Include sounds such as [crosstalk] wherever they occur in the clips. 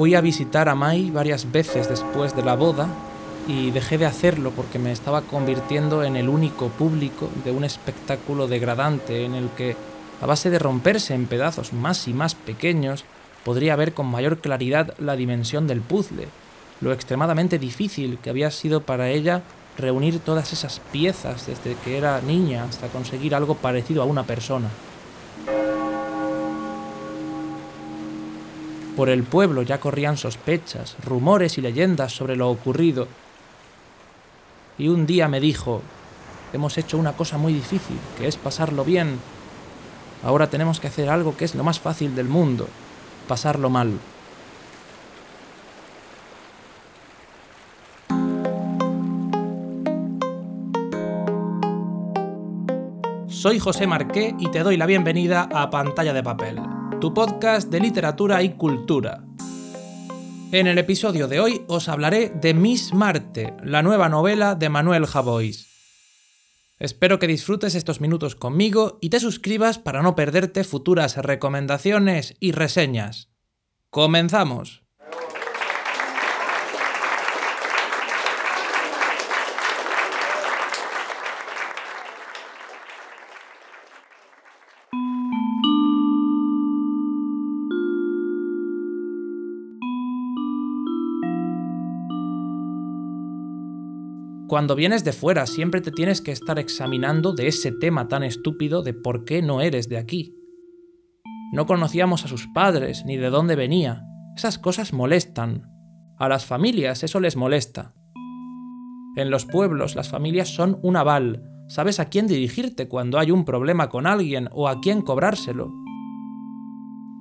Fui a visitar a Mai varias veces después de la boda y dejé de hacerlo porque me estaba convirtiendo en el único público de un espectáculo degradante en el que, a base de romperse en pedazos más y más pequeños, podría ver con mayor claridad la dimensión del puzzle, lo extremadamente difícil que había sido para ella reunir todas esas piezas desde que era niña hasta conseguir algo parecido a una persona. Por el pueblo ya corrían sospechas, rumores y leyendas sobre lo ocurrido. Y un día me dijo, hemos hecho una cosa muy difícil, que es pasarlo bien. Ahora tenemos que hacer algo que es lo más fácil del mundo, pasarlo mal. Soy José Marqué y te doy la bienvenida a Pantalla de Papel, tu podcast de literatura y cultura. En el episodio de hoy os hablaré de Miss Marte, la nueva novela de Manuel Javois. Espero que disfrutes estos minutos conmigo y te suscribas para no perderte futuras recomendaciones y reseñas. ¡Comenzamos! Cuando vienes de fuera siempre te tienes que estar examinando de ese tema tan estúpido de por qué no eres de aquí. No conocíamos a sus padres ni de dónde venía. Esas cosas molestan. A las familias eso les molesta. En los pueblos las familias son un aval. Sabes a quién dirigirte cuando hay un problema con alguien o a quién cobrárselo.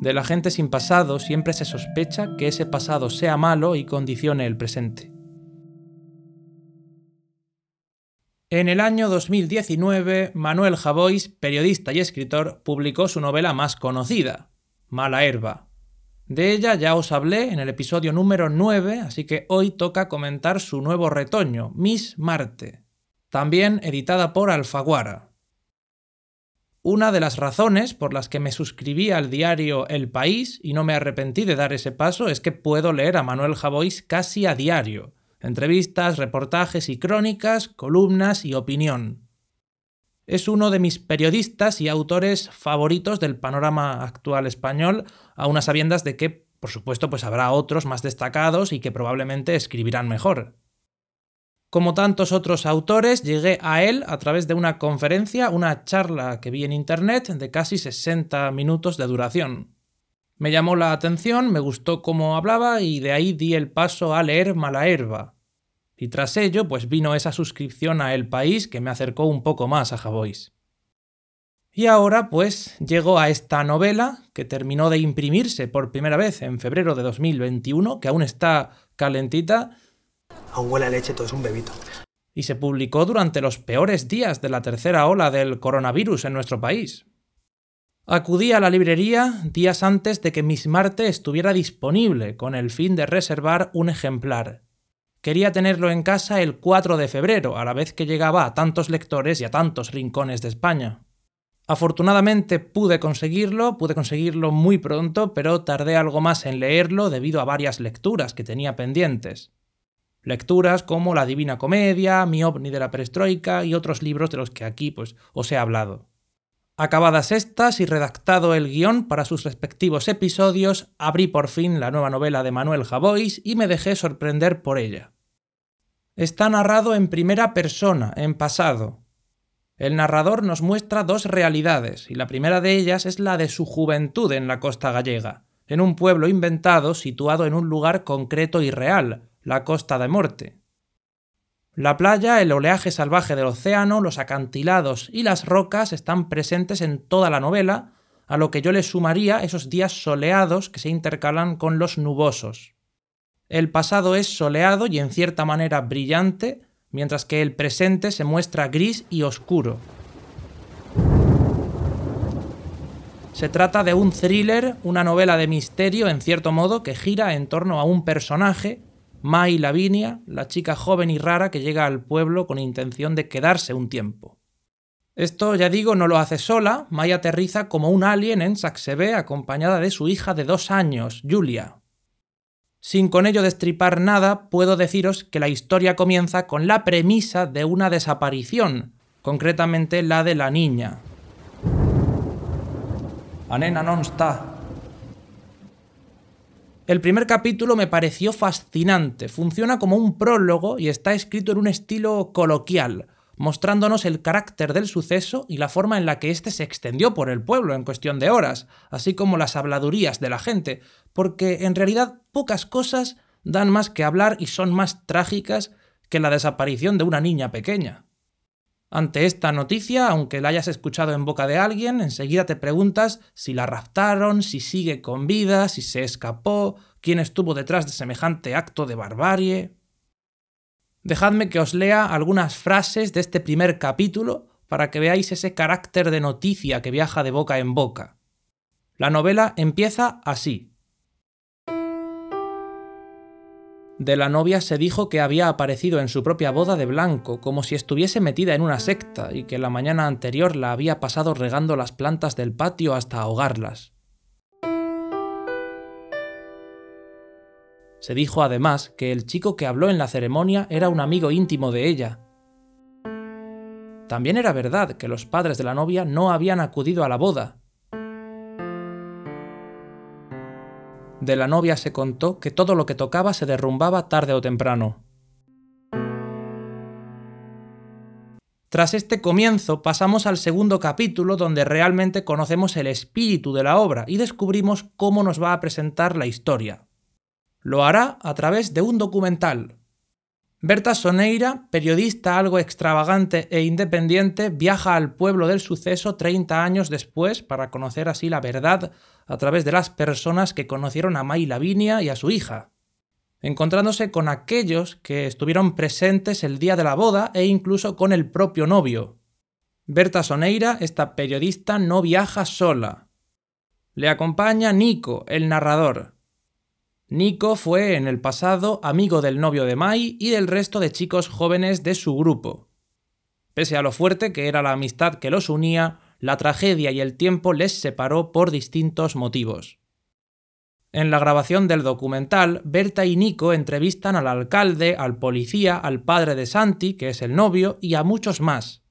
De la gente sin pasado siempre se sospecha que ese pasado sea malo y condicione el presente. En el año 2019, Manuel Javois, periodista y escritor, publicó su novela más conocida, Mala Herba. De ella ya os hablé en el episodio número 9, así que hoy toca comentar su nuevo retoño, Miss Marte, también editada por Alfaguara. Una de las razones por las que me suscribí al diario El País y no me arrepentí de dar ese paso es que puedo leer a Manuel Javois casi a diario entrevistas, reportajes y crónicas, columnas y opinión. Es uno de mis periodistas y autores favoritos del panorama actual español, a unas sabiendas de que, por supuesto, pues habrá otros más destacados y que probablemente escribirán mejor. Como tantos otros autores, llegué a él a través de una conferencia, una charla que vi en internet de casi 60 minutos de duración. Me llamó la atención, me gustó cómo hablaba y de ahí di el paso a leer Malaherba. Y tras ello, pues vino esa suscripción a El País que me acercó un poco más a Javois. Y ahora, pues, llego a esta novela que terminó de imprimirse por primera vez en febrero de 2021, que aún está calentita. Aún huele a leche, todo es un bebito. Y se publicó durante los peores días de la tercera ola del coronavirus en nuestro país. Acudí a la librería días antes de que Miss Marte estuviera disponible, con el fin de reservar un ejemplar. Quería tenerlo en casa el 4 de febrero, a la vez que llegaba a tantos lectores y a tantos rincones de España. Afortunadamente pude conseguirlo, pude conseguirlo muy pronto, pero tardé algo más en leerlo debido a varias lecturas que tenía pendientes. Lecturas como La Divina Comedia, Mi ovni de la perestroika y otros libros de los que aquí pues os he hablado. Acabadas estas y redactado el guion para sus respectivos episodios, abrí por fin la nueva novela de Manuel Javois y me dejé sorprender por ella. Está narrado en primera persona, en pasado. El narrador nos muestra dos realidades, y la primera de ellas es la de su juventud en la costa gallega, en un pueblo inventado situado en un lugar concreto y real, la Costa de Morte. La playa, el oleaje salvaje del océano, los acantilados y las rocas están presentes en toda la novela, a lo que yo le sumaría esos días soleados que se intercalan con los nubosos. El pasado es soleado y en cierta manera brillante, mientras que el presente se muestra gris y oscuro. Se trata de un thriller, una novela de misterio en cierto modo que gira en torno a un personaje Mai Lavinia, la chica joven y rara que llega al pueblo con intención de quedarse un tiempo. Esto, ya digo, no lo hace sola, Mai aterriza como un alien en Saxebe acompañada de su hija de dos años, Julia. Sin con ello destripar nada, puedo deciros que la historia comienza con la premisa de una desaparición, concretamente la de la niña. A nena non está. El primer capítulo me pareció fascinante, funciona como un prólogo y está escrito en un estilo coloquial, mostrándonos el carácter del suceso y la forma en la que éste se extendió por el pueblo en cuestión de horas, así como las habladurías de la gente, porque en realidad pocas cosas dan más que hablar y son más trágicas que la desaparición de una niña pequeña. Ante esta noticia, aunque la hayas escuchado en boca de alguien, enseguida te preguntas si la raptaron, si sigue con vida, si se escapó, quién estuvo detrás de semejante acto de barbarie. Dejadme que os lea algunas frases de este primer capítulo para que veáis ese carácter de noticia que viaja de boca en boca. La novela empieza así. De la novia se dijo que había aparecido en su propia boda de blanco, como si estuviese metida en una secta, y que la mañana anterior la había pasado regando las plantas del patio hasta ahogarlas. Se dijo además que el chico que habló en la ceremonia era un amigo íntimo de ella. También era verdad que los padres de la novia no habían acudido a la boda. De la novia se contó que todo lo que tocaba se derrumbaba tarde o temprano. Tras este comienzo pasamos al segundo capítulo donde realmente conocemos el espíritu de la obra y descubrimos cómo nos va a presentar la historia. Lo hará a través de un documental. Berta Soneira, periodista algo extravagante e independiente, viaja al pueblo del suceso 30 años después para conocer así la verdad a través de las personas que conocieron a May Lavinia y a su hija, encontrándose con aquellos que estuvieron presentes el día de la boda e incluso con el propio novio. Berta Soneira, esta periodista, no viaja sola. Le acompaña Nico, el narrador, Nico fue en el pasado amigo del novio de Mai y del resto de chicos jóvenes de su grupo. Pese a lo fuerte que era la amistad que los unía, la tragedia y el tiempo les separó por distintos motivos. En la grabación del documental, Berta y Nico entrevistan al alcalde, al policía, al padre de Santi, que es el novio, y a muchos más.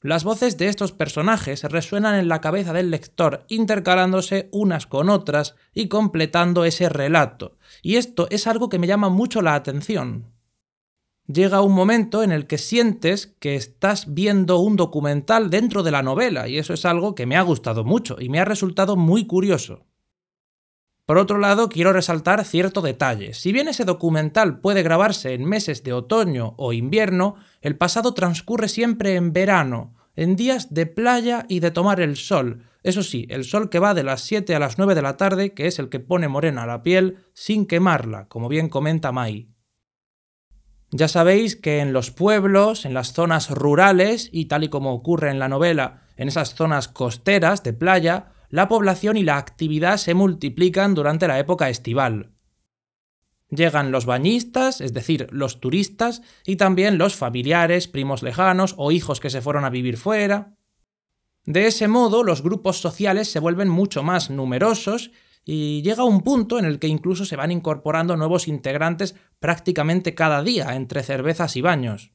Las voces de estos personajes resuenan en la cabeza del lector, intercalándose unas con otras y completando ese relato, y esto es algo que me llama mucho la atención. Llega un momento en el que sientes que estás viendo un documental dentro de la novela, y eso es algo que me ha gustado mucho y me ha resultado muy curioso. Por otro lado, quiero resaltar cierto detalle. Si bien ese documental puede grabarse en meses de otoño o invierno, el pasado transcurre siempre en verano, en días de playa y de tomar el sol. Eso sí, el sol que va de las 7 a las 9 de la tarde, que es el que pone morena la piel sin quemarla, como bien comenta Mai. Ya sabéis que en los pueblos, en las zonas rurales, y tal y como ocurre en la novela, en esas zonas costeras de playa, la población y la actividad se multiplican durante la época estival. Llegan los bañistas, es decir, los turistas, y también los familiares, primos lejanos o hijos que se fueron a vivir fuera. De ese modo, los grupos sociales se vuelven mucho más numerosos y llega un punto en el que incluso se van incorporando nuevos integrantes prácticamente cada día entre cervezas y baños.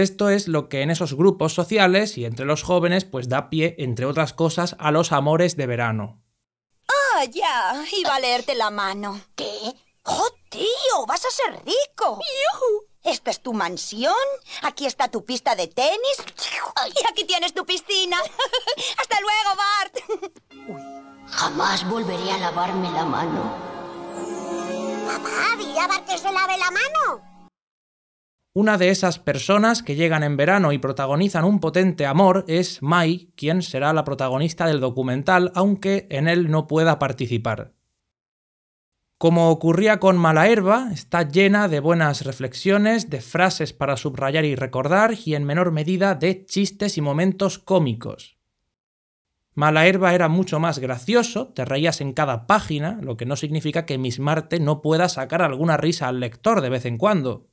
Esto es lo que en esos grupos sociales y entre los jóvenes pues da pie, entre otras cosas, a los amores de verano. ¡Ah, ya! Iba a leerte la mano. ¿Qué? ¡Oh, tío! ¡Vas a ser rico! ¡Yuhu! Esta es tu mansión, aquí está tu pista de tenis y aquí tienes tu piscina. [laughs] ¡Hasta luego, Bart! Jamás volveré a lavarme la mano. Papá, dile a Bart que se lave la mano. Una de esas personas que llegan en verano y protagonizan un potente amor es Mai, quien será la protagonista del documental, aunque en él no pueda participar. Como ocurría con Mala Herba, está llena de buenas reflexiones, de frases para subrayar y recordar y en menor medida de chistes y momentos cómicos. Mala Herba era mucho más gracioso, te reías en cada página, lo que no significa que Miss Marte no pueda sacar alguna risa al lector de vez en cuando.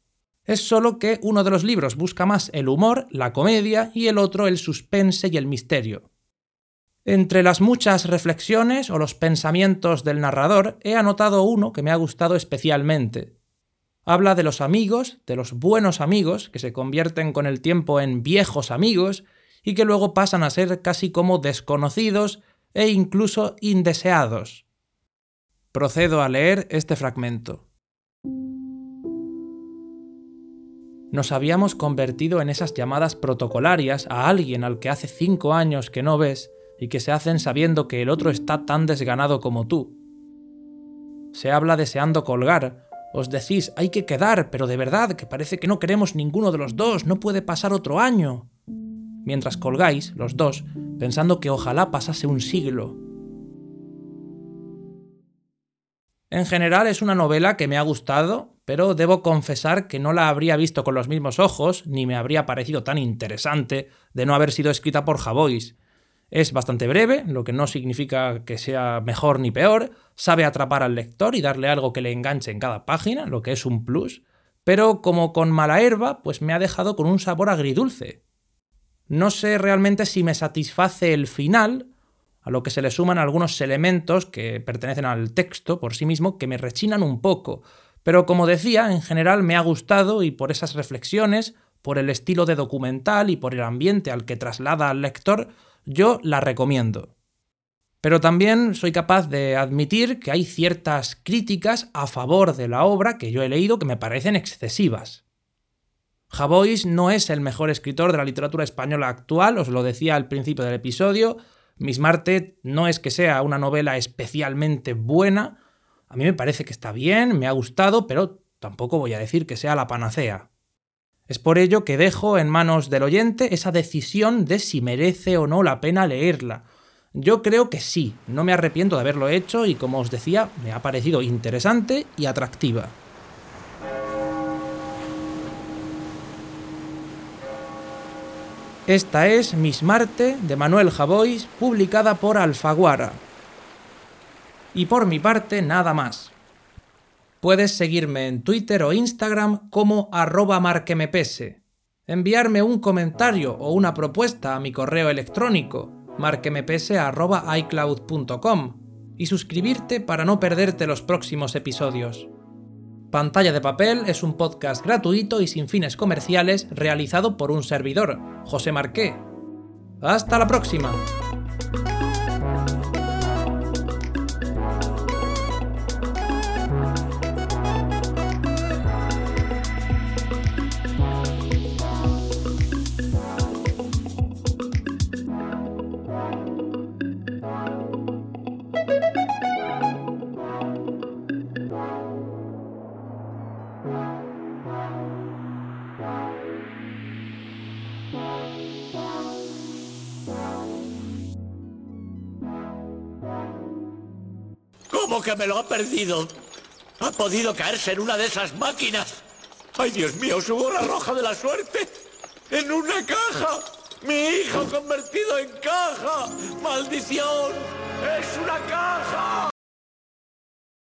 Es solo que uno de los libros busca más el humor, la comedia y el otro el suspense y el misterio. Entre las muchas reflexiones o los pensamientos del narrador he anotado uno que me ha gustado especialmente. Habla de los amigos, de los buenos amigos, que se convierten con el tiempo en viejos amigos y que luego pasan a ser casi como desconocidos e incluso indeseados. Procedo a leer este fragmento. Nos habíamos convertido en esas llamadas protocolarias a alguien al que hace cinco años que no ves y que se hacen sabiendo que el otro está tan desganado como tú. Se habla deseando colgar, os decís hay que quedar, pero de verdad que parece que no queremos ninguno de los dos, no puede pasar otro año. Mientras colgáis, los dos, pensando que ojalá pasase un siglo. En general es una novela que me ha gustado, pero debo confesar que no la habría visto con los mismos ojos, ni me habría parecido tan interesante de no haber sido escrita por Javois, es bastante breve, lo que no significa que sea mejor ni peor, sabe atrapar al lector y darle algo que le enganche en cada página, lo que es un plus, pero como con mala herba, pues me ha dejado con un sabor agridulce. No sé realmente si me satisface el final, a lo que se le suman algunos elementos que pertenecen al texto por sí mismo que me rechinan un poco, pero como decía, en general me ha gustado y por esas reflexiones, por el estilo de documental y por el ambiente al que traslada al lector, yo la recomiendo. Pero también soy capaz de admitir que hay ciertas críticas a favor de la obra que yo he leído que me parecen excesivas. Javois no es el mejor escritor de la literatura española actual, os lo decía al principio del episodio. Miss Marte no es que sea una novela especialmente buena. A mí me parece que está bien, me ha gustado, pero tampoco voy a decir que sea la panacea. Es por ello que dejo en manos del oyente esa decisión de si merece o no la pena leerla. Yo creo que sí, no me arrepiento de haberlo hecho y como os decía, me ha parecido interesante y atractiva. Esta es Miss Marte de Manuel Javois, publicada por Alfaguara. Y por mi parte, nada más. Puedes seguirme en Twitter o Instagram como arroba marquemepese. Enviarme un comentario o una propuesta a mi correo electrónico marquemepese.icloud.com y suscribirte para no perderte los próximos episodios. Pantalla de Papel es un podcast gratuito y sin fines comerciales realizado por un servidor, José Marqué. ¡Hasta la próxima! ¿Cómo que me lo ha perdido? ¿Ha podido caerse en una de esas máquinas? ¡Ay, Dios mío, su gorra roja de la suerte! ¡En una caja! ¡Mi hijo convertido en caja! ¡Maldición! ¡Es una caja!